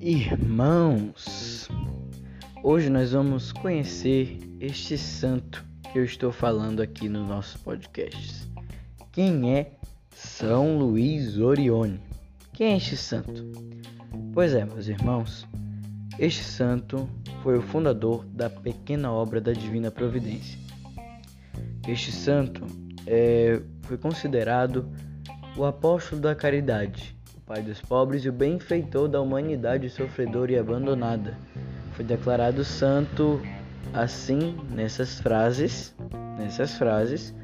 irmãos, hoje nós vamos conhecer este santo que eu estou falando aqui no nosso podcast. Quem é São Luís Orione? Quem é este santo? Pois é, meus irmãos, este santo foi o fundador da pequena obra da Divina Providência. Este santo é, foi considerado o apóstolo da caridade Pai dos pobres e o benfeitor da humanidade sofredora e abandonada. Foi declarado santo assim nessas frases, nessas frases,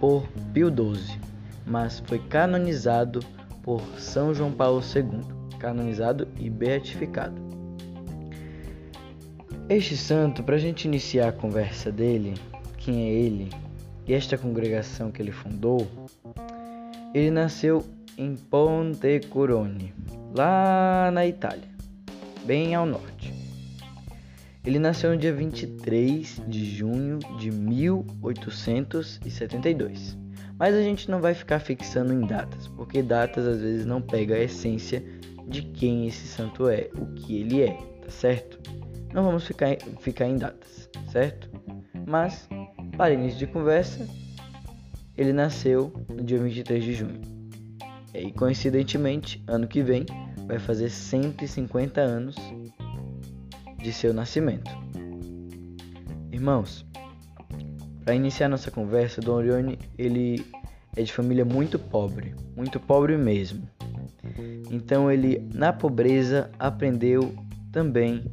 por Pio XII, mas foi canonizado por São João Paulo II, canonizado e beatificado. Este santo, para a gente iniciar a conversa dele, quem é ele e esta congregação que ele fundou, ele nasceu em Pontecurone, lá na Itália, bem ao norte. Ele nasceu no dia 23 de junho de 1872. Mas a gente não vai ficar fixando em datas, porque datas às vezes não pega a essência de quem esse santo é, o que ele é, tá certo? Não vamos ficar, ficar em datas, certo? Mas, para início de conversa, ele nasceu no dia 23 de junho. E coincidentemente, ano que vem vai fazer 150 anos de seu nascimento. Irmãos, para iniciar nossa conversa, Dom Orione ele é de família muito pobre, muito pobre mesmo. Então ele na pobreza aprendeu também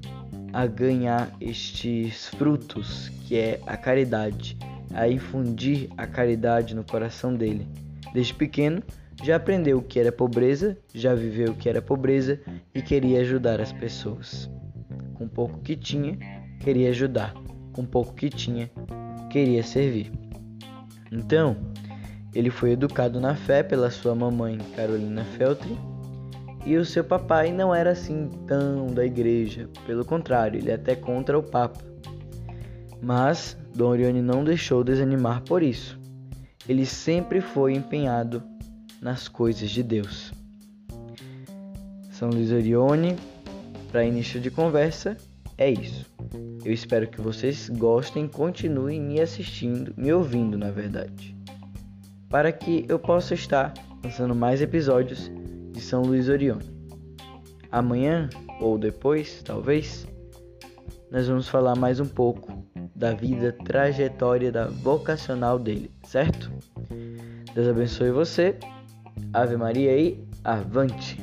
a ganhar estes frutos, que é a caridade, a infundir a caridade no coração dele. Desde pequeno, já aprendeu o que era pobreza, já viveu o que era pobreza e queria ajudar as pessoas. Com pouco que tinha, queria ajudar. Com pouco que tinha, queria servir. Então, ele foi educado na fé pela sua mamãe Carolina Feltri e o seu papai não era assim tão da igreja, pelo contrário, ele é até contra o Papa. Mas Dom Orione não deixou desanimar por isso. Ele sempre foi empenhado nas coisas de Deus. São Luís Orione, para início de conversa, é isso. Eu espero que vocês gostem continuem me assistindo, me ouvindo, na verdade, para que eu possa estar lançando mais episódios de São Luís Orione. Amanhã ou depois, talvez, nós vamos falar mais um pouco da vida, trajetória da vocacional dele, certo? Deus abençoe você Ave Maria e avante!